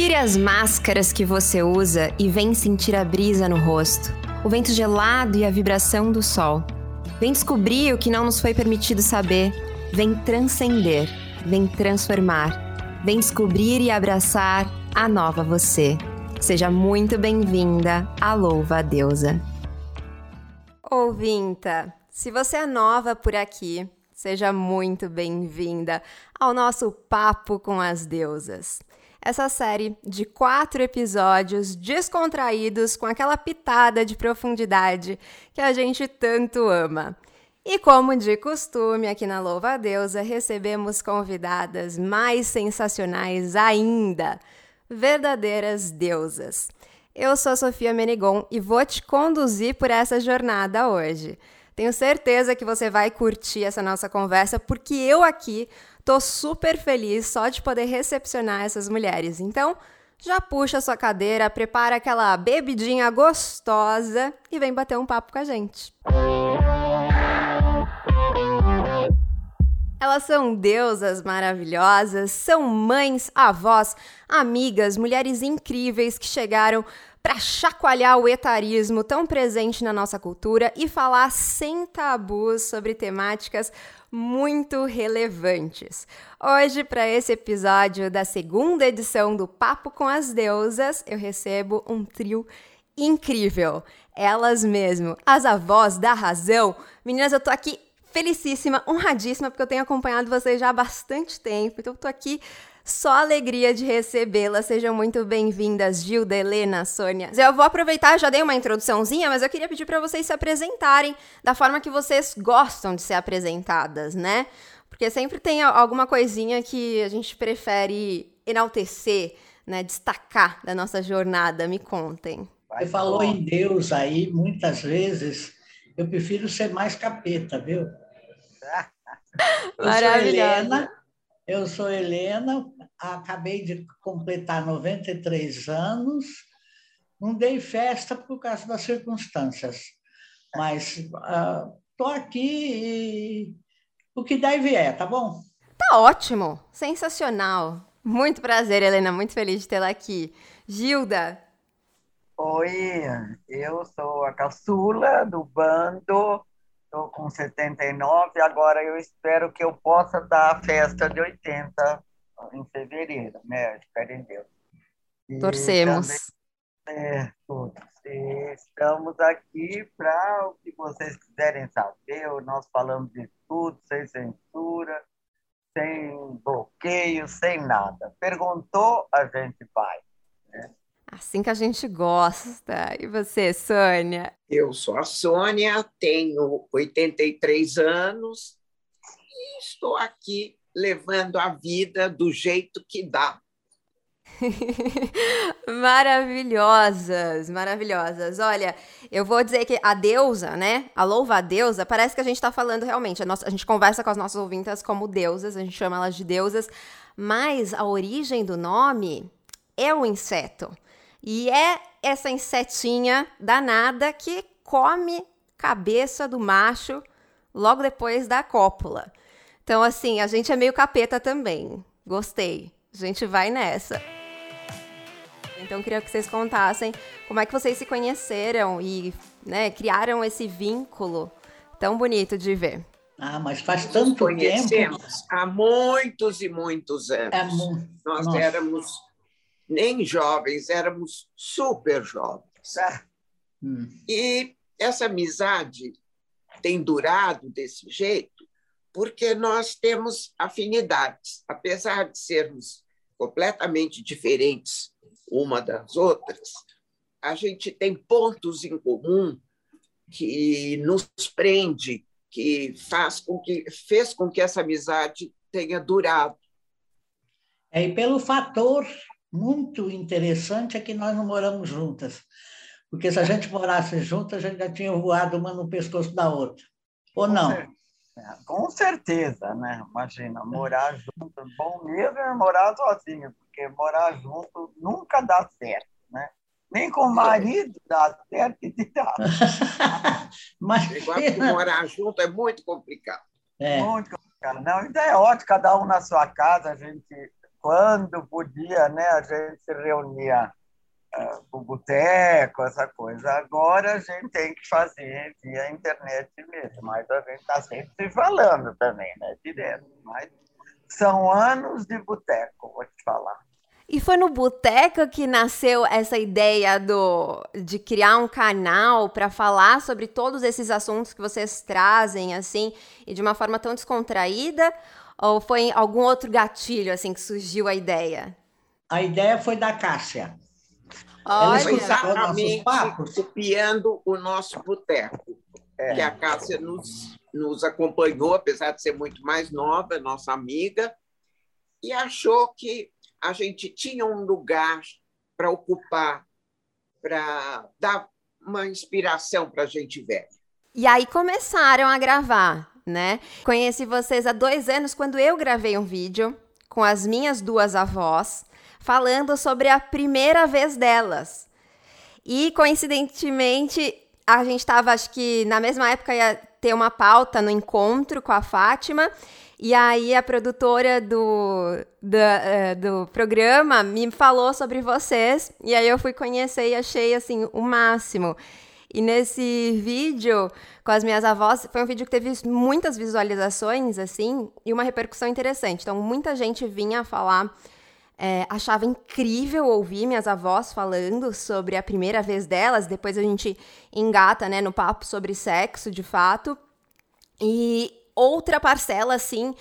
Tire as máscaras que você usa e vem sentir a brisa no rosto, o vento gelado e a vibração do sol. Vem descobrir o que não nos foi permitido saber. Vem transcender, vem transformar. Vem descobrir e abraçar a nova você. Seja muito bem-vinda à Louva Deusa. Ouvinta, se você é nova por aqui, seja muito bem-vinda ao nosso Papo com as Deusas essa série de quatro episódios descontraídos com aquela pitada de profundidade que a gente tanto ama. E como de costume, aqui na Louva a Deusa recebemos convidadas mais sensacionais ainda, verdadeiras deusas. Eu sou Sofia Menigon e vou te conduzir por essa jornada hoje. Tenho certeza que você vai curtir essa nossa conversa, porque eu aqui Tô super feliz só de poder recepcionar essas mulheres. Então, já puxa sua cadeira, prepara aquela bebidinha gostosa e vem bater um papo com a gente. Elas são deusas maravilhosas, são mães, avós, amigas, mulheres incríveis que chegaram para chacoalhar o etarismo tão presente na nossa cultura e falar sem tabus sobre temáticas muito relevantes. Hoje, para esse episódio da segunda edição do Papo com as Deusas, eu recebo um trio incrível. Elas mesmo, as avós da razão. Meninas, eu tô aqui felicíssima, honradíssima, porque eu tenho acompanhado vocês já há bastante tempo, então eu tô aqui só alegria de recebê-la. Sejam muito bem-vindas, Gilda, Helena, Sônia. Eu vou aproveitar, já dei uma introduçãozinha, mas eu queria pedir para vocês se apresentarem da forma que vocês gostam de ser apresentadas, né? Porque sempre tem alguma coisinha que a gente prefere enaltecer, né, destacar da nossa jornada. Me contem. Você falou em Deus aí muitas vezes. Eu prefiro ser mais capeta, viu? Maravilhosa. Eu sou Helena, acabei de completar 93 anos. Não dei festa por causa das circunstâncias, mas estou uh, aqui e o que der e vier, tá bom? Tá ótimo, sensacional. Muito prazer, Helena, muito feliz de tê-la aqui. Gilda. Oi, eu sou a caçula do bando Estou com 79, agora eu espero que eu possa dar a festa de 80 em fevereiro, né? Espero em Deus. E Torcemos. Também, é, todos. E estamos aqui para o que vocês quiserem saber. Nós falamos de tudo, sem censura, sem bloqueio, sem nada. Perguntou, a gente vai. Assim que a gente gosta. E você, Sônia? Eu sou a Sônia, tenho 83 anos e estou aqui levando a vida do jeito que dá. maravilhosas, maravilhosas. Olha, eu vou dizer que a deusa, né? A louva a deusa, parece que a gente está falando realmente. A, nossa, a gente conversa com as nossas ouvintas como deusas, a gente chama elas de deusas, mas a origem do nome é o inseto. E é essa insetinha danada que come cabeça do macho logo depois da cópula. Então, assim, a gente é meio capeta também. Gostei. A gente vai nessa. Então, queria que vocês contassem como é que vocês se conheceram e né, criaram esse vínculo tão bonito de ver. Ah, mas faz tanto tempo. há muitos e muitos anos. É muito. Nós Nossa. éramos nem jovens, éramos super jovens. Hum. E essa amizade tem durado desse jeito porque nós temos afinidades. Apesar de sermos completamente diferentes uma das outras, a gente tem pontos em comum que nos prende, que faz com que fez com que essa amizade tenha durado. É, e pelo fator muito interessante é que nós não moramos juntas. Porque se a gente morasse juntas, a gente já tinha voado uma no pescoço da outra. Ou não? Com certeza, né? Imagina, morar junto. Bom mesmo é morar sozinho, porque morar junto nunca dá certo, né? Nem com o marido dá certo e dá. Mas Igual que morar junto é muito complicado. É. Muito complicado. Não, então é ótimo, cada um na sua casa, a gente quando podia, né, a gente se reunia uh, o boteco, essa coisa. Agora a gente tem que fazer via internet mesmo, mas a gente está sempre se falando também, né, direto. Mas são anos de boteco, vou te falar. E foi no boteco que nasceu essa ideia do, de criar um canal para falar sobre todos esses assuntos que vocês trazem, assim, e de uma forma tão descontraída? Ou foi algum outro gatilho, assim, que surgiu a ideia? A ideia foi da Cássia. Olha, foi exatamente copiando o nosso boteco, é. que a Cássia nos, nos acompanhou, apesar de ser muito mais nova, nossa amiga, e achou que a gente tinha um lugar para ocupar, para dar uma inspiração para a gente ver. E aí começaram a gravar, né? Conheci vocês há dois anos quando eu gravei um vídeo com as minhas duas avós falando sobre a primeira vez delas. E coincidentemente a gente estava, acho que na mesma época ia ter uma pauta no encontro com a Fátima e aí a produtora do, do, uh, do programa me falou sobre vocês. E aí eu fui conhecer e achei assim o máximo. E nesse vídeo com as minhas avós, foi um vídeo que teve muitas visualizações, assim, e uma repercussão interessante. Então, muita gente vinha falar, é, achava incrível ouvir minhas avós falando sobre a primeira vez delas. Depois a gente engata, né, no papo sobre sexo, de fato. E outra parcela, assim,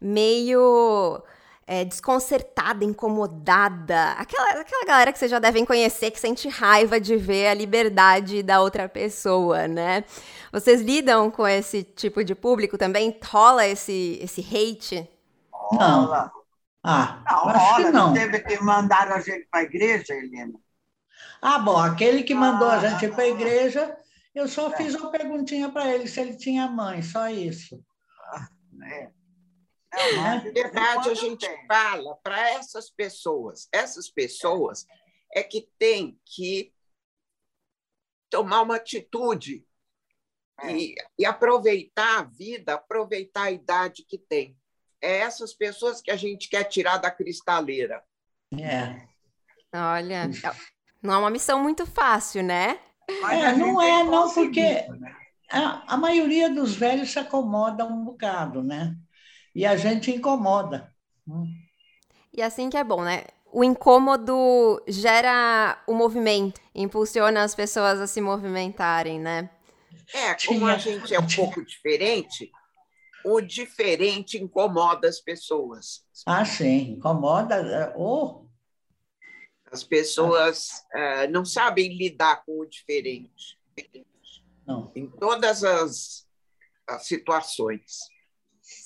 meio é, desconcertada, incomodada. Aquela, aquela galera que vocês já devem conhecer, que sente raiva de ver a liberdade da outra pessoa, né? Vocês lidam com esse tipo de público também? Rola esse, esse hate? Não. Ah, não, acho que não. Teve que mandar a gente para a igreja, Helena. Ah, bom, aquele que mandou ah, a gente para a igreja, eu só é. fiz uma perguntinha para ele se ele tinha mãe, só isso. Né? É, Na verdade, a gente tem. fala para essas pessoas, essas pessoas é que tem que tomar uma atitude é. e, e aproveitar a vida, aproveitar a idade que tem. É essas pessoas que a gente quer tirar da cristaleira. É. Olha, não é uma missão muito fácil, né? É, não é, não, porque né? a, a maioria dos velhos se acomoda um bocado, né? E a gente incomoda. E assim que é bom, né? O incômodo gera o movimento, impulsiona as pessoas a se movimentarem, né? É, como a gente é um pouco diferente, o diferente incomoda as pessoas. Ah, sim, incomoda. Oh. As pessoas uh, não sabem lidar com o diferente. Não. Em todas as, as situações.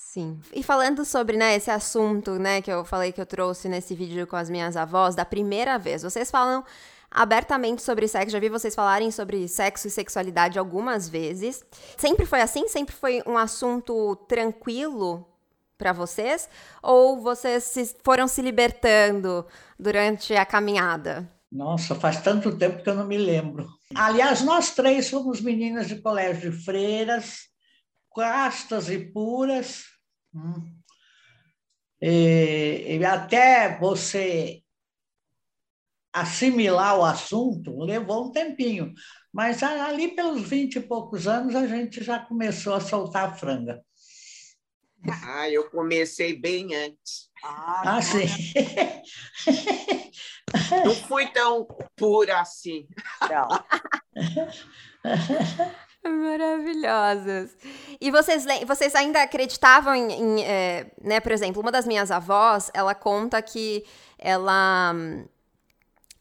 Sim. E falando sobre né, esse assunto né, que eu falei que eu trouxe nesse vídeo com as minhas avós, da primeira vez, vocês falam abertamente sobre sexo, já vi vocês falarem sobre sexo e sexualidade algumas vezes. Sempre foi assim? Sempre foi um assunto tranquilo para vocês? Ou vocês se, foram se libertando durante a caminhada? Nossa, faz tanto tempo que eu não me lembro. Aliás, nós três somos meninas de colégio de freiras, castas e puras. Hum. E, e até você assimilar o assunto levou um tempinho, mas ali pelos vinte e poucos anos a gente já começou a soltar a franga. Ah, eu comecei bem antes. Ah, ah sim. Não fui tão pura assim. Não. Maravilhosas. E vocês, vocês ainda acreditavam em, em é, né, por exemplo, uma das minhas avós, ela conta que ela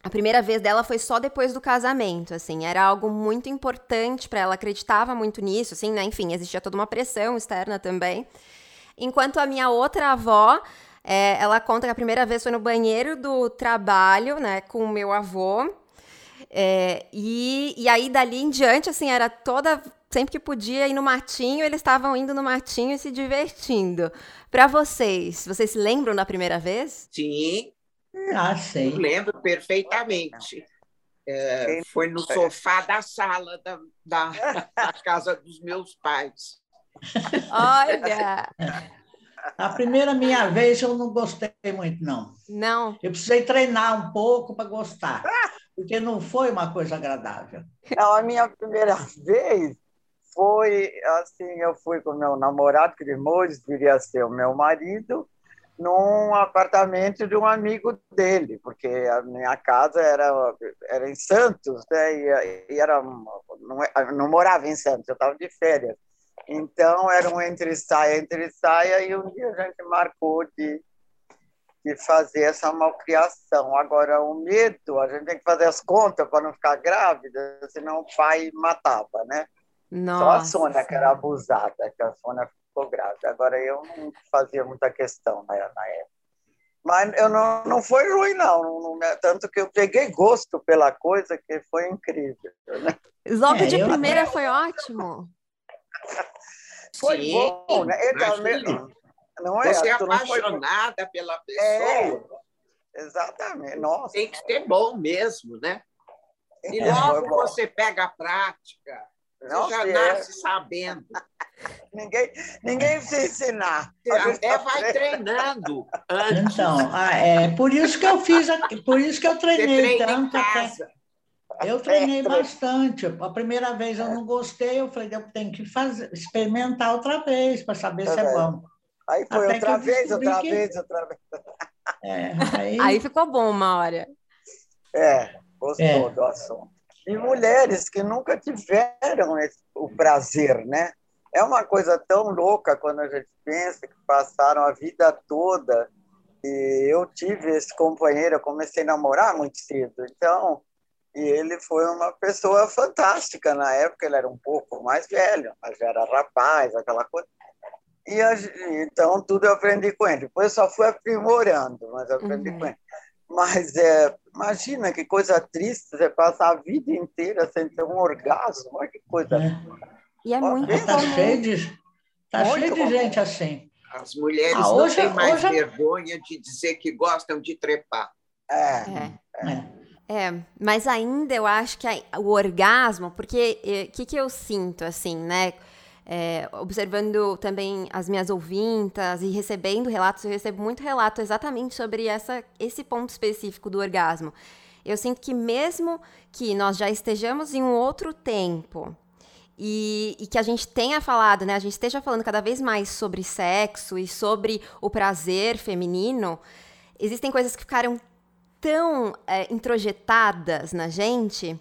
a primeira vez dela foi só depois do casamento, assim, era algo muito importante para ela, acreditava muito nisso, assim, né? Enfim, existia toda uma pressão externa também. Enquanto a minha outra avó, é, ela conta que a primeira vez foi no banheiro do trabalho, né, com o meu avô. É, e, e aí, dali em diante, assim, era toda. Sempre que podia ir no matinho, eles estavam indo no matinho e se divertindo. Para vocês, vocês se lembram da primeira vez? Sim. Ah, sei. lembro perfeitamente. É, foi no sofá da sala da, da, da casa dos meus pais. Olha! A primeira minha vez eu não gostei muito, não. Não. Eu precisei treinar um pouco para gostar, porque não foi uma coisa agradável. Não, a minha primeira vez foi assim, eu fui com meu namorado, que depois viria a ser o meu marido, num apartamento de um amigo dele, porque a minha casa era, era em Santos, né? E, e era, não, é, não morava em Santos, eu estava de férias. Então, era um entre saia, entre saia, e um dia a gente marcou de, de fazer essa malcriação. Agora, o medo, a gente tem que fazer as contas para não ficar grávida, senão o pai matava, né? Nossa. Só a Sônia que era abusada, que a Sônia ficou grávida. Agora, eu não fazia muita questão né, na época. Mas eu não, não foi ruim, não. não, não tanto que eu peguei gosto pela coisa que foi incrível. Né? Logo é, de primeira foi ótimo. Foi Sim, bom, né? Então, não é? Você é apaixonada foi... pela é, pessoa. É, exatamente. Nossa. Tem que ser bom mesmo, né? E é, logo você pega a prática, você já é. nasce sabendo. ninguém, ninguém se ensinar. Até vai treinando antes. Então, ah, é por isso que eu fiz, por isso que eu treinei tanto. Eu treinei bastante. A primeira vez eu não gostei, eu falei, eu tenho que fazer, experimentar outra vez para saber tá se é bom. Aí foi Até outra vez, outra que... vez, outra vez. É, aí... aí ficou bom uma hora. É, gostou é. do assunto. E mulheres que nunca tiveram esse, o prazer, né? É uma coisa tão louca quando a gente pensa que passaram a vida toda. E eu tive esse companheiro, eu comecei a namorar muito cedo. Então, e ele foi uma pessoa fantástica na época, ele era um pouco mais velho, mas já era rapaz, aquela coisa. E a, então tudo eu aprendi com ele. Depois eu só fui aprimorando, mas eu aprendi uhum. com ele. Mas é, imagina que coisa triste você passar a vida inteira sem ter um orgasmo. Olha que coisa. É. E é muito Está cheio de, tá cheio de gente assim. As mulheres ah, hoje, não têm mais hoje... vergonha de dizer que gostam de trepar. É. é. é. É, mas ainda eu acho que a, o orgasmo, porque o eh, que, que eu sinto, assim, né? É, observando também as minhas ouvintas e recebendo relatos, eu recebo muito relato exatamente sobre essa, esse ponto específico do orgasmo. Eu sinto que mesmo que nós já estejamos em um outro tempo e, e, que a gente tenha falado, né, a gente esteja falando cada vez mais sobre sexo e sobre o prazer feminino, existem coisas que ficaram tão é, introjetadas na gente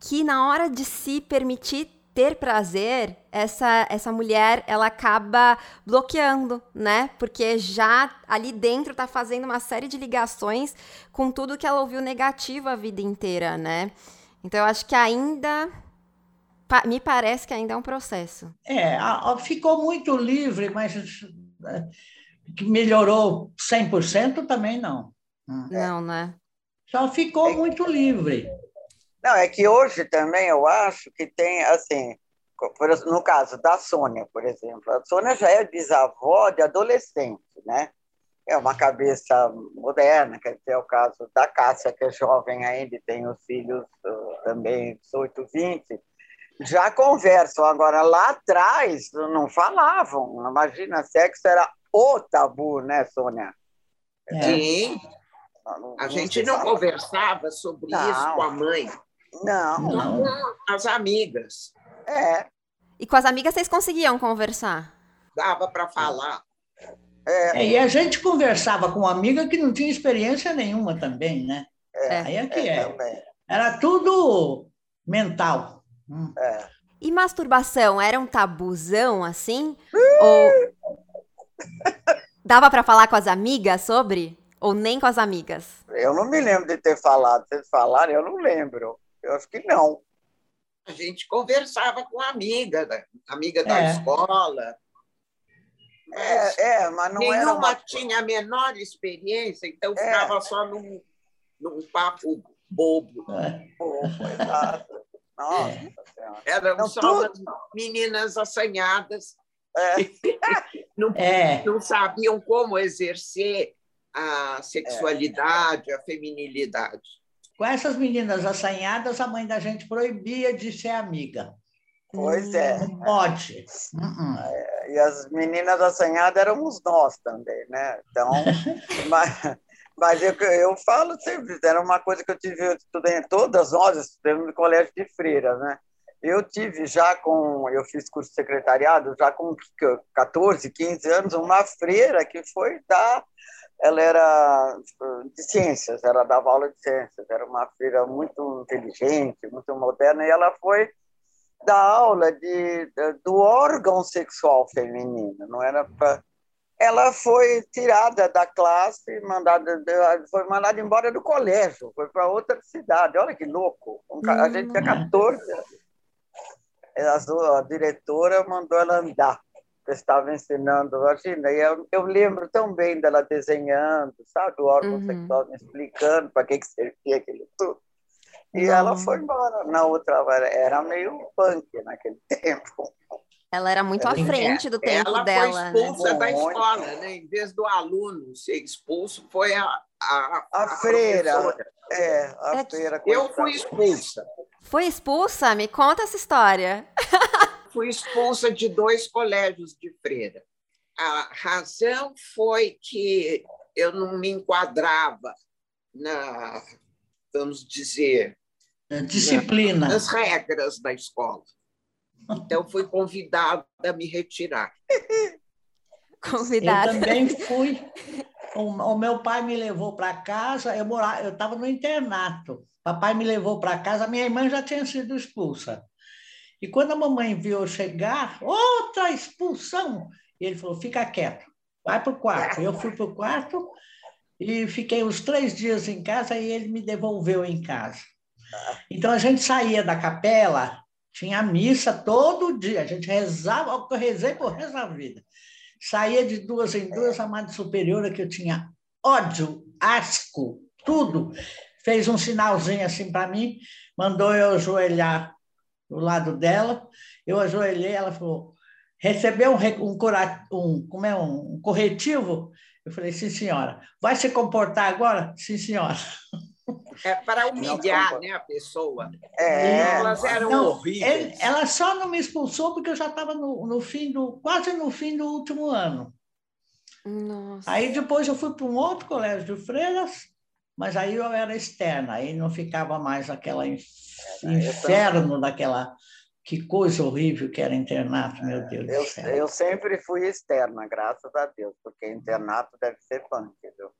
que na hora de se permitir ter prazer, essa, essa mulher ela acaba bloqueando, né? Porque já ali dentro tá fazendo uma série de ligações com tudo que ela ouviu negativo a vida inteira, né? Então eu acho que ainda me parece que ainda é um processo. É, ficou muito livre, mas é, que melhorou 100% também não. Não, né? Só ficou é, muito livre. Não, é que hoje também eu acho que tem, assim, no caso da Sônia, por exemplo, a Sônia já é bisavó de adolescente, né? É uma cabeça moderna, quer dizer, é o caso da Cássia, que é jovem ainda e tem os filhos uh, também, 18, 20, já conversam. Agora, lá atrás, não falavam. Imagina, sexo era o tabu, né, Sônia? É. Sim. A gente não conversava sobre não. isso com a mãe. Não. não. Com as amigas. É. E com as amigas vocês conseguiam conversar? Dava para falar. É. é. e a gente conversava com uma amiga que não tinha experiência nenhuma também, né? É. Aí é que é. é. Era tudo mental. Hum. É. E masturbação era um tabuzão assim? Ou dava para falar com as amigas sobre? Ou nem com as amigas? Eu não me lembro de ter falado. Vocês falaram, eu não lembro. Eu acho que não. A gente conversava com a amiga, amiga da é. escola. Mas é, é, mas não nenhuma era uma... tinha a menor experiência, então é. ficava só num, num papo bobo. É. Bobo, exato. Nossa Eram não, só tudo... meninas assanhadas. É. não, é. não sabiam como exercer a sexualidade, é. a feminilidade. Com essas meninas assanhadas, a mãe da gente proibia de ser amiga. Pois é. Não pode. Uh -uh. E as meninas assanhadas éramos nós também, né? Então, mas, mas eu, eu falo sempre, era uma coisa que eu tive, eu estudei, todas nós estudamos no colégio de freiras, né? Eu tive já com, eu fiz curso de secretariado, já com 14, 15 anos, uma freira que foi dar, ela era de ciências, ela dava aula de ciências, era uma freira muito inteligente, muito moderna, e ela foi dar aula de, do órgão sexual feminino, não era para ela foi tirada da classe, mandada, foi mandada embora do colégio, foi para outra cidade. Olha que louco! A gente tinha 14 a, a diretora mandou ela andar. Estava ensinando, imagina, e eu, eu lembro tão bem dela desenhando, sabe, o órgão uhum. sexual me explicando para que, que servia aquilo tudo. E Não. ela foi embora na outra, era meio punk naquele tempo. Ela era muito à frente do tempo ela dela. Ela foi expulsa né? da escola, né? Em vez do aluno ser expulso, foi a, a, a, a freira. Professora. É, a é freira. Eu fui expulsa. Foi expulsa? Me conta essa história. Fui expulsa de dois colégios de freira. A razão foi que eu não me enquadrava na, vamos dizer, disciplina, nas regras da escola. Então fui convidada a me retirar. Convidada. Eu também fui. O, o meu pai me levou para casa. Eu morava, eu estava no internato. Papai me levou para casa, minha irmã já tinha sido expulsa. E quando a mamãe viu chegar, outra expulsão, ele falou: fica quieto, vai para o quarto. Eu fui para o quarto e fiquei uns três dias em casa e ele me devolveu em casa. Então a gente saía da capela, tinha missa todo dia, a gente rezava, eu rezei por resto da vida. Saía de duas em duas, a Madre Superiora, que eu tinha ódio, asco, tudo fez um sinalzinho assim para mim, mandou eu ajoelhar do lado dela. Eu ajoelhei, ela falou: recebeu um, um, um, como é, um corretivo? Eu falei: sim, senhora. Vai se comportar agora? Sim, senhora. É para humilhar né, a pessoa. É, elas eram não, horríveis. Ele, ela só não me expulsou porque eu já estava no, no fim do, quase no fim do último ano. Nossa. Aí depois eu fui para um outro colégio de freiras, mas aí eu era externa, aí não ficava mais aquela é, inferno daquela que coisa horrível que era internato, meu Deus eu, do céu. Eu sempre fui externa, graças a Deus, porque internato deve ser punk, viu?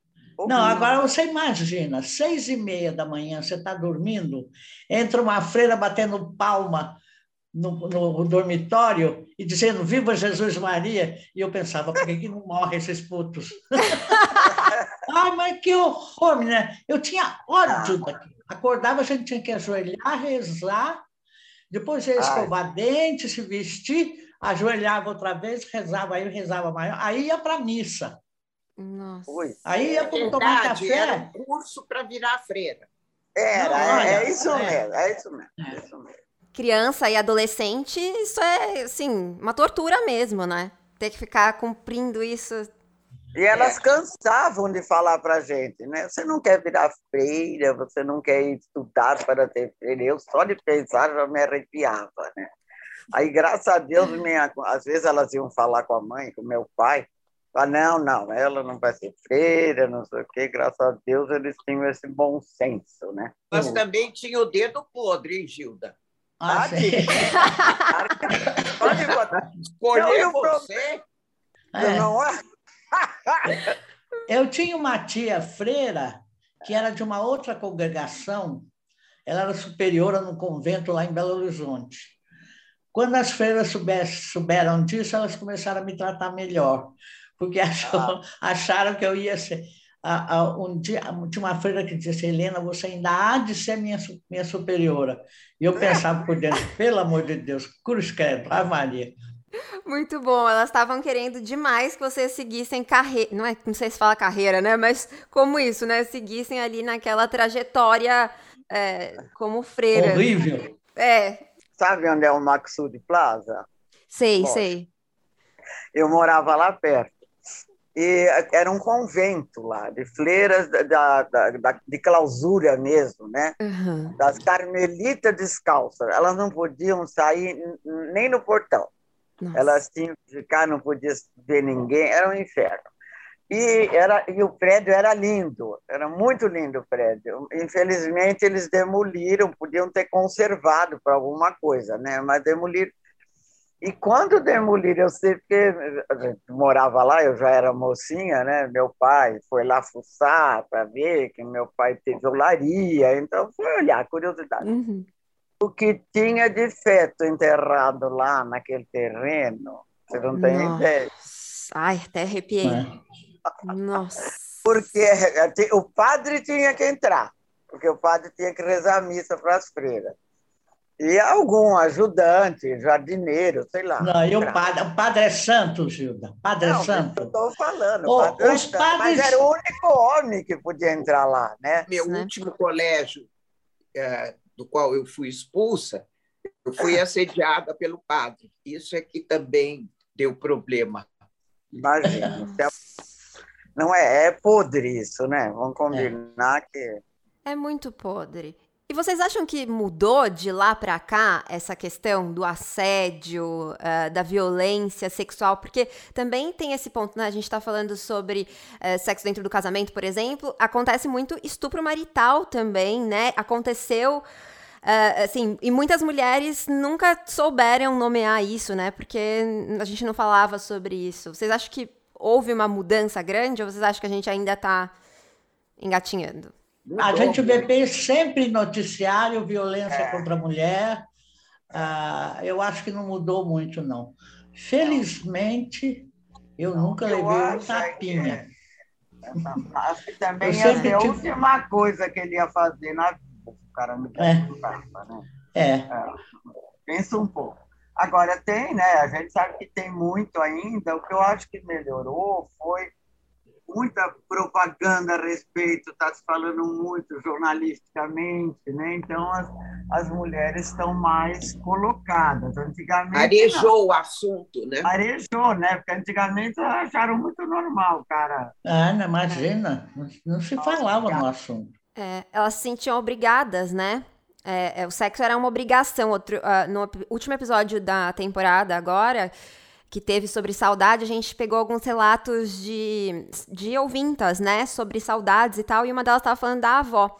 Não, agora você imagina, seis e meia da manhã, você está dormindo, entra uma freira batendo palma no, no, dormitório e dizendo Viva Jesus Maria, e eu pensava, por que, que não morrem esses putos? Ai, mas que horror, né? Eu tinha ódio ah. daquilo. Acordava, a gente tinha que ajoelhar, rezar, depois ia escovar Ai. dente, se vestir, ajoelhava outra vez, rezava, aí rezava maior, aí ia para a missa. Nossa. Aí ia para tomar café. Era um curso para virar freira. Era, Não, é, é, isso é. mesmo, é isso mesmo, é isso mesmo. Criança e adolescente, isso é, assim, uma tortura mesmo, né? Ter que ficar cumprindo isso e elas é. cansavam de falar para a gente, né? Você não quer virar freira, você não quer estudar para ter freira. Eu só de pensar já me arrepiava, né? Aí, graças a Deus, minha, às vezes elas iam falar com a mãe, com meu pai, ah, não, não, ela não vai ser freira, não sei o quê. Graças a Deus eles tinham esse bom senso, né? Mas também tinha o dedo podre, hein, Gilda? Ah, sim. Pode botar. Escolher você. É. Não é? Eu tinha uma tia freira que era de uma outra congregação, ela era superiora no convento lá em Belo Horizonte. Quando as freiras souberam disso, elas começaram a me tratar melhor, porque ah. acharam que eu ia ser. Um dia, tinha uma freira que disse: Helena, você ainda há de ser minha, minha superiora. E eu pensava por dentro: pelo amor de Deus, cruz credo, a Maria, muito bom. Elas estavam querendo demais que vocês seguissem carreira. Não, é, não sei se fala carreira, né? Mas como isso, né? Seguissem ali naquela trajetória é, como freira. Horrível. É. Sabe onde é o Maxud Plaza? Sei, sei. Eu morava lá perto. E era um convento lá, de fleiras da, da, da de clausura mesmo, né? Uhum. Das carmelitas descalças. Elas não podiam sair nem no portão. Nossa. Elas tinham que ficar, não podia ver ninguém, era um inferno. E, era, e o prédio era lindo, era muito lindo o prédio. Infelizmente, eles demoliram, podiam ter conservado para alguma coisa, né? mas demoliram. E quando demoliram, eu sei porque a gente morava lá, eu já era mocinha, né? Meu pai foi lá fuçar para ver que meu pai teve olaria, então foi olhar, curiosidade. Uhum. O que tinha de feto enterrado lá naquele terreno, você não tem Nossa. ideia. Ai, até arrepiei. É. Nossa. Porque o padre tinha que entrar, porque o padre tinha que rezar a missa para as freiras. E algum ajudante, jardineiro, sei lá. Não, e o padre, o padre é santo, Gilda. Padre não, é santo. Eu estou falando. Oh, padre é os é padres... Mas era o único homem que podia entrar lá, né? Meu né? último colégio, é, do qual eu fui expulsa, eu fui assediada pelo padre. Isso é que também deu problema. Imagina. Não é, é podre isso, né? Vamos combinar é. que. É muito podre. E vocês acham que mudou de lá para cá essa questão do assédio, uh, da violência sexual? Porque também tem esse ponto, né? A gente está falando sobre uh, sexo dentro do casamento, por exemplo. Acontece muito estupro marital também, né? Aconteceu. Uh, assim, e muitas mulheres nunca souberam nomear isso, né? Porque a gente não falava sobre isso. Vocês acham que houve uma mudança grande ou vocês acham que a gente ainda está engatinhando? A gente vê sempre noticiário violência é. contra a mulher. Ah, eu acho que não mudou muito, não. Felizmente, eu não, nunca eu levei um tapinha. Que... Que também eu ia ser a última coisa que ele ia fazer na vida. O cara não é. Tapa, né? É. é. Pensa um pouco. Agora, tem, né? A gente sabe que tem muito ainda. O que eu acho que melhorou foi muita propaganda a respeito, está se falando muito jornalisticamente, né? Então as, as mulheres estão mais colocadas. Antigamente arejou não. o assunto, né? Arejou, né? Porque antigamente acharam muito normal, cara. Ah, não, imagina, não, não se falava no assunto. É, elas se sentiam obrigadas, né? É, é, o sexo era uma obrigação. Outro, uh, no último episódio da temporada, agora, que teve sobre saudade, a gente pegou alguns relatos de, de ouvintas, né? Sobre saudades e tal, e uma delas estava falando da avó.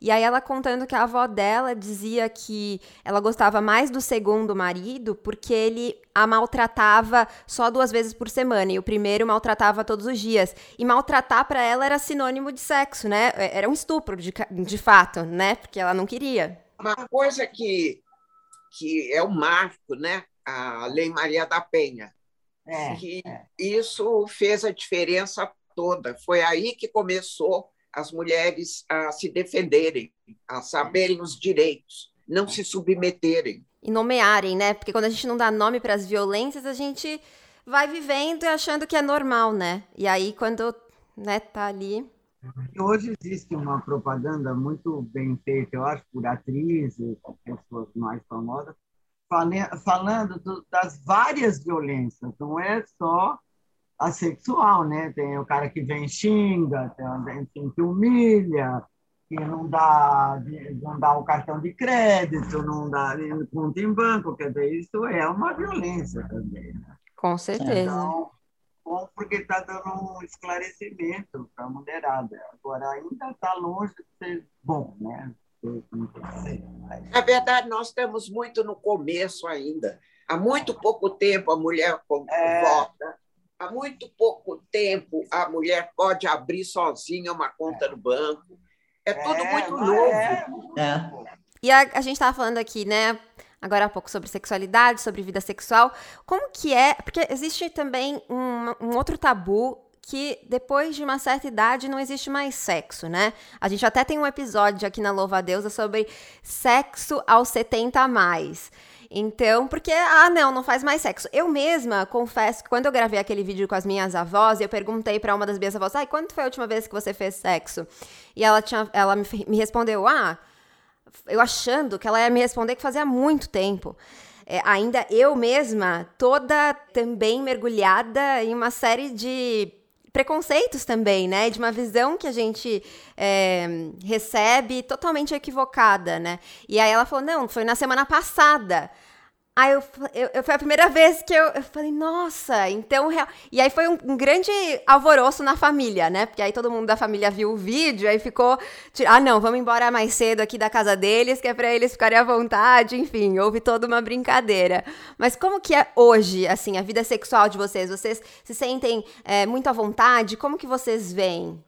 E aí ela contando que a avó dela dizia que ela gostava mais do segundo marido porque ele a maltratava só duas vezes por semana e o primeiro maltratava todos os dias. E maltratar para ela era sinônimo de sexo, né? Era um estupro de, de fato, né? Porque ela não queria. Uma coisa que, que é o marco, né? a Lei Maria da Penha. É, que é. Isso fez a diferença toda. Foi aí que começou as mulheres a se defenderem, a saberem os direitos, não se submeterem. E nomearem, né? Porque quando a gente não dá nome para as violências, a gente vai vivendo e achando que é normal, né? E aí, quando né, tá ali. Hoje existe uma propaganda muito bem feita, eu acho, por atrizes, pessoas mais famosas, falando das várias violências, não é só a sexual, né? Tem o cara que vem xinga, tem, tem que humilha, que não dá, não dá o cartão de crédito, não dá conta em banco, quer dizer, isso é uma violência também. Né? Com certeza. Então, bom porque está dando um esclarecimento para a mulherada. Agora, ainda está longe de ser bom, né? Na verdade, nós estamos muito no começo ainda. Há muito pouco tempo a mulher é... vota, há muito pouco tempo a mulher pode abrir sozinha uma conta no banco. É tudo é, muito novo. É. é. E a, a gente estava falando aqui, né? agora há pouco sobre sexualidade, sobre vida sexual. Como que é? Porque existe também um, um outro tabu que depois de uma certa idade não existe mais sexo, né? A gente até tem um episódio aqui na Louva a Deusa sobre sexo aos 70 a mais. Então, porque, ah, não, não faz mais sexo. Eu mesma confesso que quando eu gravei aquele vídeo com as minhas avós, eu perguntei para uma das minhas avós, ai, quando foi a última vez que você fez sexo? E ela, tinha, ela me, me respondeu, ah, eu achando que ela ia me responder que fazia muito tempo. É, ainda eu mesma, toda também mergulhada em uma série de preconceitos também, né? De uma visão que a gente é, recebe totalmente equivocada, né? E aí ela falou: não, foi na semana passada. Aí eu, eu, eu, foi a primeira vez que eu, eu falei, nossa, então. Real... E aí foi um, um, grande alvoroço na família, né? Porque aí todo mundo da família viu o vídeo, aí ficou. Ah, não, vamos embora mais cedo aqui da casa deles, que é pra eles ficarem à vontade, enfim, houve toda uma brincadeira. Mas como que é hoje, assim, a vida sexual de vocês? Vocês se sentem é, muito à vontade? Como que vocês veem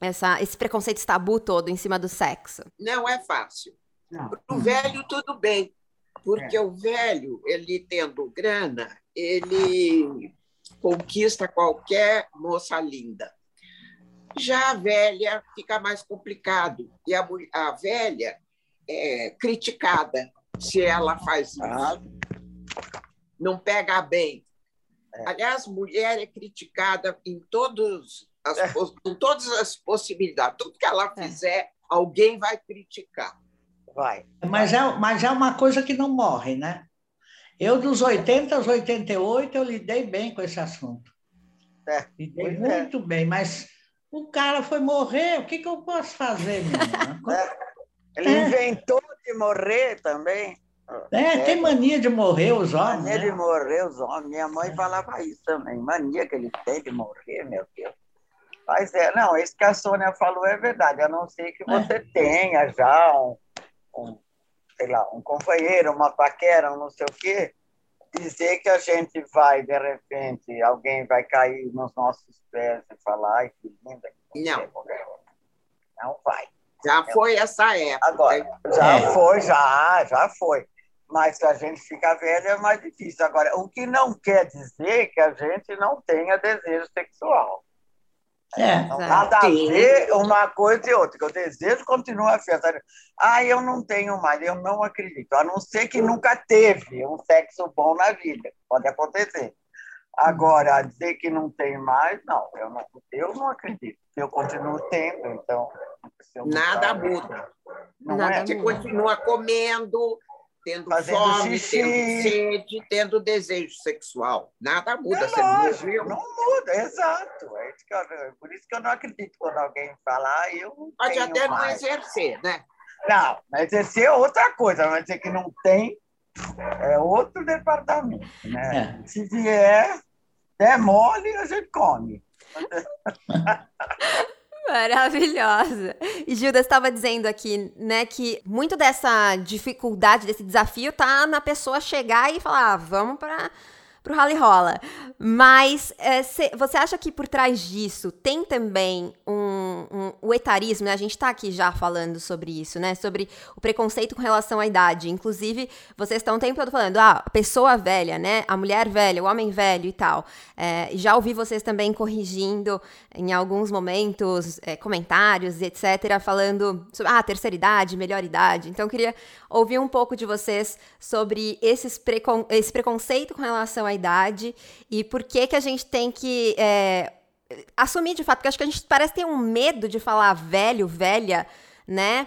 essa, esse preconceito tabu todo em cima do sexo? Não é fácil. Para o velho, tudo bem porque é. o velho, ele tendo grana, ele conquista qualquer moça linda. Já a velha fica mais complicado. E a, a velha é criticada se ela faz isso. Ah. Não pega bem. É. Aliás, mulher é criticada em todos as, é. com todas as possibilidades. Tudo que ela é. fizer, alguém vai criticar. Vai. Mas é, mas é uma coisa que não morre, né? Eu, dos 80 aos 88, eu lidei bem com esse assunto. É, lidei é. muito é. bem, mas o cara foi morrer, o que, que eu posso fazer? É. Ele é. inventou de morrer também. É, tem mania de morrer os homens. Mania né? de morrer os homens. Minha mãe falava isso também. Mania que ele tem de morrer, meu Deus. Mas é, não, isso que a Sônia falou é verdade. A não ser que você tenha já um, um, sei lá, um companheiro, uma paquera, um não sei o quê, dizer que a gente vai, de repente, alguém vai cair nos nossos pés e falar, ai, que linda. Que não. Não vai. Já foi essa época. Agora, já é. foi, já, já foi. Mas se a gente fica velha é mais difícil. Agora, o que não quer dizer que a gente não tenha desejo sexual. É. Não nada a ver uma coisa e outra, que o desejo continua festa. Ah, eu não tenho mais, eu não acredito. A não ser que nunca teve um sexo bom na vida. Pode acontecer. Agora, dizer que não tem mais, não, eu não, eu não acredito. Eu continuo tendo, então. Nada muda. Não Nada é? Você continua comendo, tendo Fazendo fome, xixi. tendo sede, tendo desejo sexual. Nada muda, é você lógico, não muda, exato. É isso eu, por isso que eu não acredito quando alguém falar, eu não Pode até mais. não exercer, né? Não, mas exercer é outra coisa, mas dizer que não tem é outro departamento. Né? É. Se vier, é mole, a gente come. Maravilhosa. E Gilda estava dizendo aqui, né, que muito dessa dificuldade, desse desafio, tá na pessoa chegar e falar, ah, vamos para pro rally rola. Mas é, cê, você acha que por trás disso tem também um, um, o etarismo, né? A gente está aqui já falando sobre isso, né? Sobre o preconceito com relação à idade. Inclusive, vocês estão o tempo todo falando, ah, a pessoa velha, né? A mulher velha, o homem velho e tal. É, já ouvi vocês também corrigindo em alguns momentos, é, comentários etc., falando sobre ah, terceira idade, melhor idade. Então, eu queria ouvir um pouco de vocês sobre esses precon esse preconceito com relação à idade e por que que a gente tem que é, assumir de fato, porque acho que a gente parece ter um medo de falar velho, velha, né?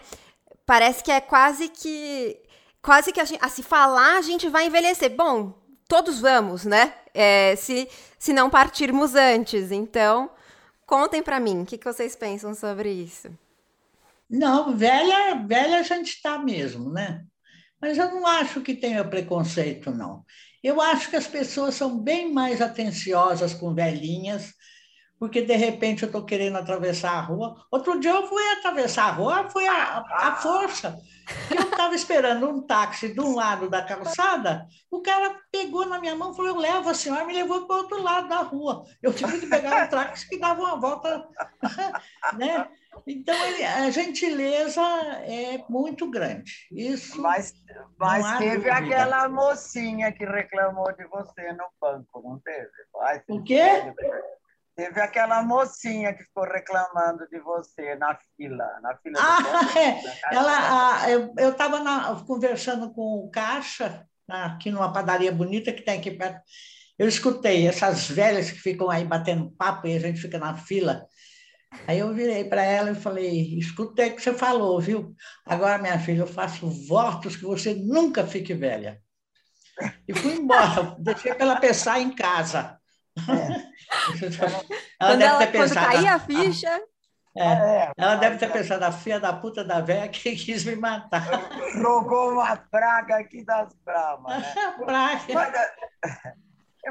Parece que é quase que quase que a, gente, a se falar a gente vai envelhecer. Bom, todos vamos, né? É, se, se não partirmos antes. Então, contem para mim, o que, que vocês pensam sobre isso? Não, velha, velha a gente está mesmo, né? Mas eu não acho que tenha preconceito, não. Eu acho que as pessoas são bem mais atenciosas com velhinhas, porque de repente eu estou querendo atravessar a rua. Outro dia eu fui atravessar a rua, foi a, a força. Eu estava esperando um táxi de um lado da calçada, o cara pegou na minha mão e falou: Eu levo a senhora, me levou para o outro lado da rua. Eu tive que pegar um táxi que dava uma volta. né? Então, a gentileza é muito grande. Isso. Mas, mas teve dúvida. aquela mocinha que reclamou de você no banco, não teve? Ai, o quê? Teve aquela mocinha que ficou reclamando de você na fila, na fila ah, banco, é. Ela, a, eu estava conversando com o caixa aqui numa padaria bonita que tem aqui perto. Eu escutei essas velhas que ficam aí batendo papo e a gente fica na fila. Aí eu virei para ela e falei: escutei o que você falou, viu? Agora, minha filha, eu faço votos que você nunca fique velha. E fui embora, deixei para ela pensar em casa. É. ela quando, deve ela, ter pensado, quando cair a ficha. É, é, ela deve ter pensado, a filha da puta da velha que quis me matar. Jogou uma praga aqui das bravas. Né? praga. Mas,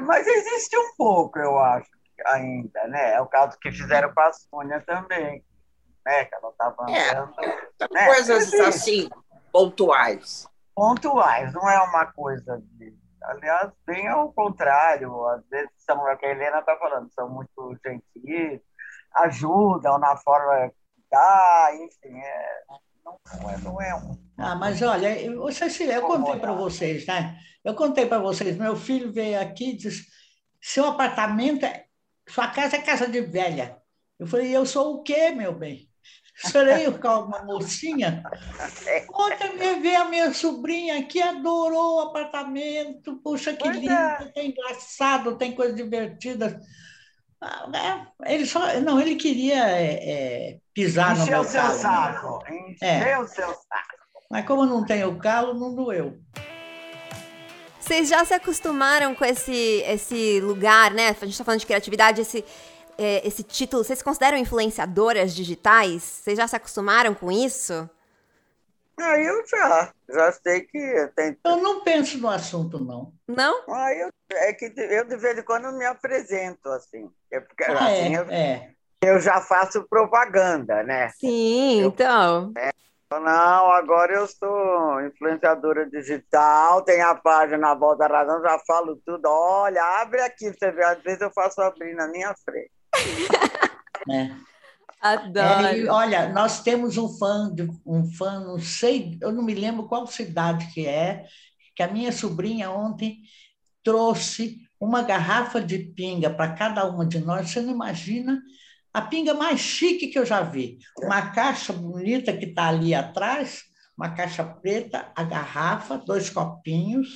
mas, existe um pouco, eu acho, ainda, né? É o caso que fizeram com a Sônia também. Né? Que ela estava é, andando. É, né? Coisas existe. assim, pontuais. Pontuais, não é uma coisa de. Aliás, bem ao contrário, às vezes são, é o que a Helena está falando, são muito gentis, ajudam na forma que dá, enfim, é, não, é, não é um. Ah, mas olha, vocês, eu contei para vocês, né? Eu contei para vocês, meu filho veio aqui e disse: seu apartamento, é, sua casa é casa de velha. Eu falei, eu sou o quê, meu bem? Serei uma mocinha? Ontem me ver a minha sobrinha aqui, adorou o apartamento. Puxa, que lindo, é. tem engraçado, tem coisas divertidas. Ah, é, ele só, não, ele queria é, é, pisar Encheu no meu seu calo. Saco. Encheu é. o seu saco. Mas como não tem o calo, não doeu. Vocês já se acostumaram com esse, esse lugar, né? A gente está falando de criatividade, esse, é, esse título. Vocês se consideram influenciadoras digitais? Vocês já se acostumaram com isso? Ah, eu já. Já sei que tem. Eu não penso no assunto, não. Não? Ah, eu, é que eu de vez em quando me apresento assim. É porque, ah, assim, é, eu, é. eu já faço propaganda, né? Sim, eu, então. É, não, agora eu sou influenciadora digital, tem a página na Volta da Razão, já falo tudo. Olha, abre aqui, você vê, às vezes eu faço abrir na minha frente. É. Adoro. É, olha, nós temos um fã, um fã, não sei, eu não me lembro qual cidade que é, que a minha sobrinha ontem trouxe uma garrafa de pinga para cada uma de nós. Você não imagina a pinga mais chique que eu já vi. Uma caixa bonita que está ali atrás, uma caixa preta, a garrafa, dois copinhos.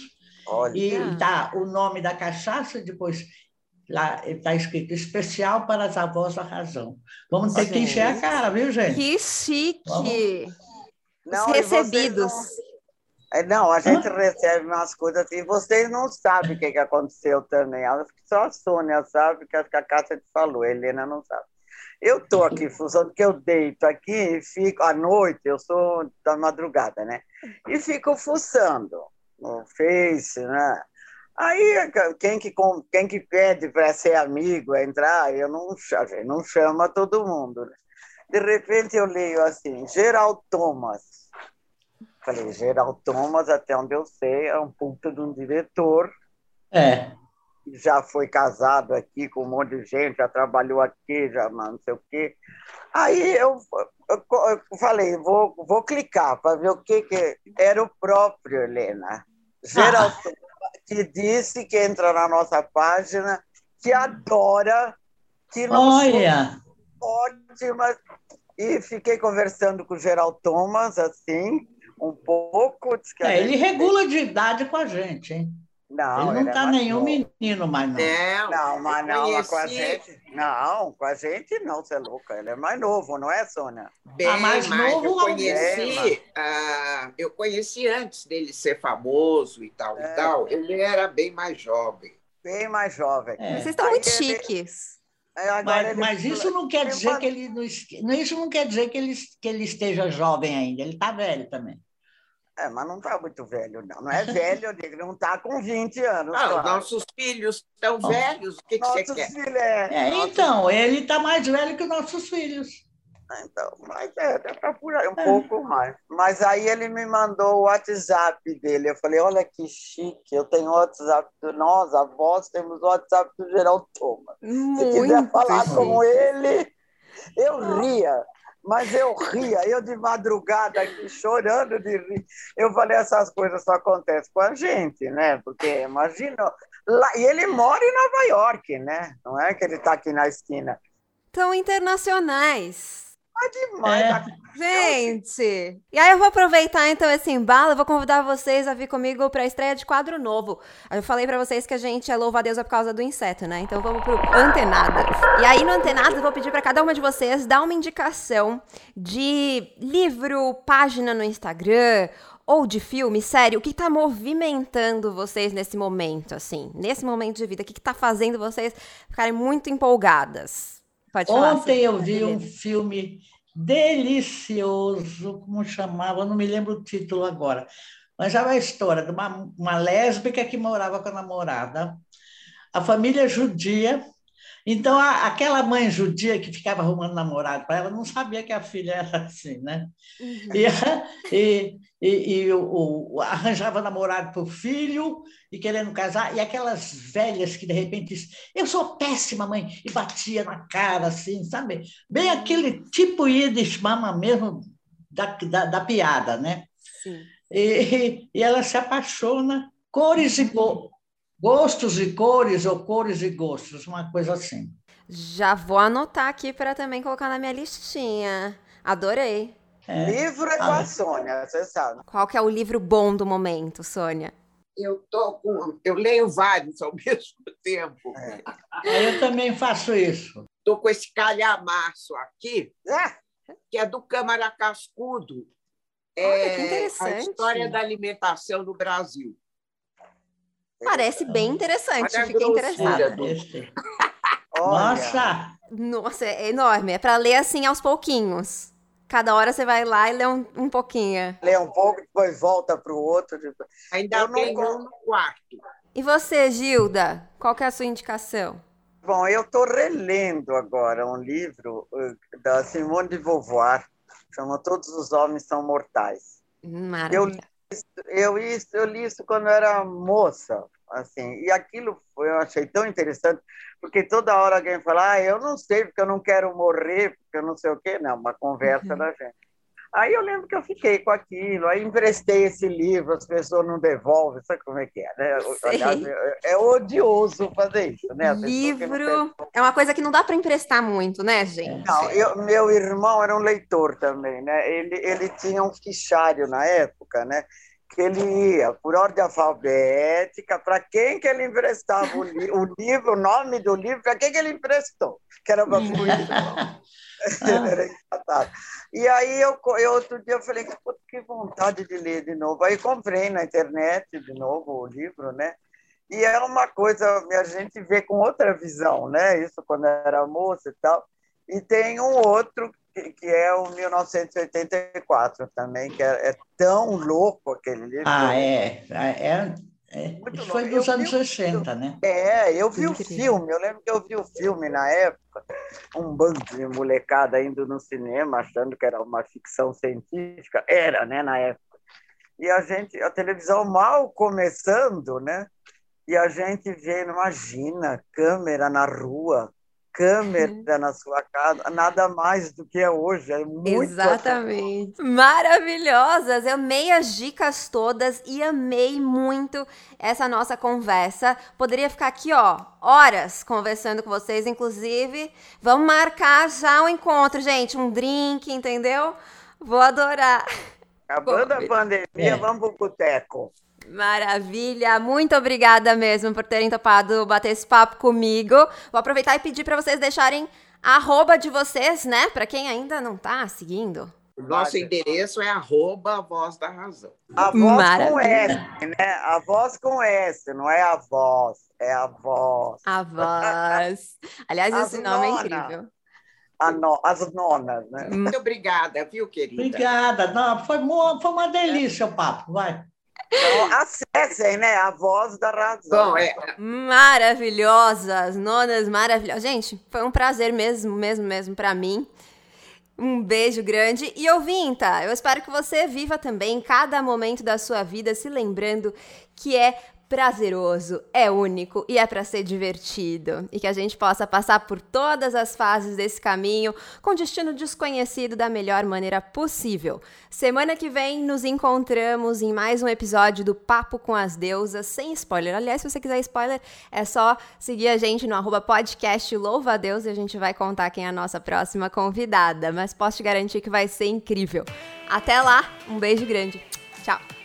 Olha. E tá o nome da cachaça, depois Lá está escrito especial para as avós da razão. Vamos ter que encher a cara, viu, gente? Que chique! Vamos... Não, recebidos. Não... É, não, a gente Hã? recebe umas coisas assim, vocês não sabem o que, que aconteceu também. Só a Sônia sabe, que a Cássia te falou, a Helena não sabe. Eu estou aqui fusando, que eu deito aqui e fico à noite, eu sou da madrugada, né? E fico fuçando no Face, né? Aí, quem que, quem que pede para ser amigo, entrar, eu não, não chama todo mundo. Né? De repente eu leio assim, Gerald Thomas. Falei, Gerald Thomas, até onde eu sei, é um puta de um diretor. É. Já foi casado aqui com um monte de gente, já trabalhou aqui, já não sei o quê. Aí eu, eu, falei, vou, vou clicar para ver o que, que era o próprio Helena. Gerald ah. Que disse que entra na nossa página, que adora, que não Olha. ótima. E fiquei conversando com o Geraldo Thomas, assim, um pouco. É, ele regula de idade com a gente, hein? Não, ele não está é nenhum novo. menino mais não. Não, não mas não, mas com a gente. Não, com a gente não, você é louca. Ele é mais novo, não é, Sônia? Bem ah, mais novo, eu conheci, ah, eu conheci antes dele ser famoso e tal é. e tal. Ele era bem mais jovem. Bem mais jovem. É. Vocês estão muito chiques. É, mas, mas, isso não quer dizer que ele não, isso não quer dizer que ele, que ele esteja jovem ainda. Ele está velho também. É, mas não está muito velho, não. Não é velho, eu digo, não está com 20 anos. Ah, claro. nossos filhos estão oh. velhos, o que, que você quer? Filhos, é, é então, ele está mais velho que os nossos filhos. Então, mas é, dá para apurar um é. pouco mais. Mas aí ele me mandou o WhatsApp dele. Eu falei, olha que chique, eu tenho o WhatsApp do nós, avós, temos o WhatsApp do Geraldo Thomas. Muito Se quiser falar chique. com ele, eu ria mas eu ria, eu de madrugada aqui chorando de rir. Eu falei, essas coisas só acontecem com a gente, né? Porque imagina. Lá, e ele mora em Nova York, né? Não é que ele está aqui na esquina. São internacionais. É demais. É. Gente! E aí eu vou aproveitar então esse embalo, eu vou convidar vocês a vir comigo para a estreia de quadro novo. Eu falei para vocês que a gente é louva a Deus por causa do inseto, né? Então vamos pro Antenadas. E aí no Antenadas eu vou pedir para cada uma de vocês dar uma indicação de livro, página no Instagram ou de filme, sério, o que tá movimentando vocês nesse momento, assim? Nesse momento de vida, o que, que tá fazendo vocês ficarem muito empolgadas? Pode falar, Ontem eu vi um filme delicioso, como chamava, não me lembro o título agora, mas era a história de uma, uma lésbica que morava com a namorada, a família judia então, a, aquela mãe judia que ficava arrumando namorado para ela não sabia que a filha era assim, né? Uhum. E, e, e, e o, o, arranjava namorado para o filho e querendo casar, e aquelas velhas que de repente dizem, eu sou péssima mãe, e batia na cara, assim, sabe? Bem aquele tipo Yiddish mama mesmo da, da, da piada, né? Sim. E, e ela se apaixona, cores e, Gostos e cores ou cores e gostos, uma coisa assim. Já vou anotar aqui para também colocar na minha listinha. Adorei. É. Livro é com a Sônia, você sabe. Qual que é o livro bom do momento, Sônia? Eu tô com, eu leio vários ao mesmo tempo. É. Eu também faço isso. Estou com esse calhamaço aqui, é. que é do Câmara Cascudo. Olha, é que interessante. a história da alimentação no Brasil. Parece bem interessante, Olha fiquei interessada. Nossa! Nossa, é enorme. É para ler assim aos pouquinhos. Cada hora você vai lá e lê um, um pouquinho. Lê um pouco, depois volta para o outro. Depois... Ainda eu não... um no quarto. E você, Gilda? Qual que é a sua indicação? Bom, eu estou relendo agora um livro uh, da Simone de Beauvoir, chama Todos os Homens São Mortais. Maravilha. Eu eu, isso, eu li isso quando eu era moça, assim, e aquilo eu achei tão interessante, porque toda hora alguém fala, ah, eu não sei porque eu não quero morrer, porque eu não sei o quê, não, uma conversa uhum. da gente. Aí eu lembro que eu fiquei com aquilo, aí emprestei esse livro, as pessoas não devolvem, sabe como é que é, né? Aliás, é, odioso fazer isso, né? Livro é uma coisa que não dá para emprestar muito, né, gente? Não, eu, meu irmão era um leitor também, né? Ele, ele tinha um fichário na época, né? que ele ia por ordem alfabética, para quem que ele emprestava o, li o livro, o nome do livro, para quem que ele emprestou, que era uma coisa era engraçado. E aí eu, eu outro dia eu falei que vontade de ler de novo. Aí comprei na internet de novo o livro, né? E é uma coisa a gente vê com outra visão, né? Isso quando era moça e tal. E tem um outro que, que é o 1984 também, que é, é, tão louco aquele livro. Ah, é. É, é, é. foi dos anos 60, né? É, eu vi Incrível. o filme, eu lembro que eu vi o filme na época, um bando de molecada indo no cinema achando que era uma ficção científica. Era, né, na época. E a gente, a televisão mal começando, né? E a gente vê, imagina, câmera na rua, câmera uhum. na sua casa, nada mais do que é hoje. É muito Exatamente. Maravilhosas! Eu amei as dicas todas e amei muito essa nossa conversa. Poderia ficar aqui, ó, horas conversando com vocês, inclusive. Vamos marcar já um encontro, gente, um drink, entendeu? Vou adorar. Acabando a pandemia, é. vamos pro boteco. Maravilha! Muito obrigada mesmo por terem topado bater esse papo comigo. Vou aproveitar e pedir para vocês deixarem a arroba de vocês, né? Para quem ainda não tá seguindo. O nosso endereço é arroba Voz da Razão. A voz Maravilha. com S, né? A voz com S, não é a voz, é a voz. A voz. Aliás, As esse nome é incrível. No, as nonas, né? Muito obrigada, viu, querida? Obrigada. Não, foi, foi uma delícia o papo, vai. Então, acessem, né? A voz da razão. Bom, é. Maravilhosas, nonas maravilhosas. Gente, foi um prazer mesmo, mesmo, mesmo para mim. Um beijo grande e ouvinta, eu espero que você viva também cada momento da sua vida se lembrando que é prazeroso, é único e é para ser divertido. E que a gente possa passar por todas as fases desse caminho com destino desconhecido da melhor maneira possível. Semana que vem nos encontramos em mais um episódio do Papo com as Deusas, sem spoiler. Aliás, se você quiser spoiler, é só seguir a gente no arroba podcast Louva a Deus e a gente vai contar quem é a nossa próxima convidada. Mas posso te garantir que vai ser incrível. Até lá, um beijo grande. Tchau!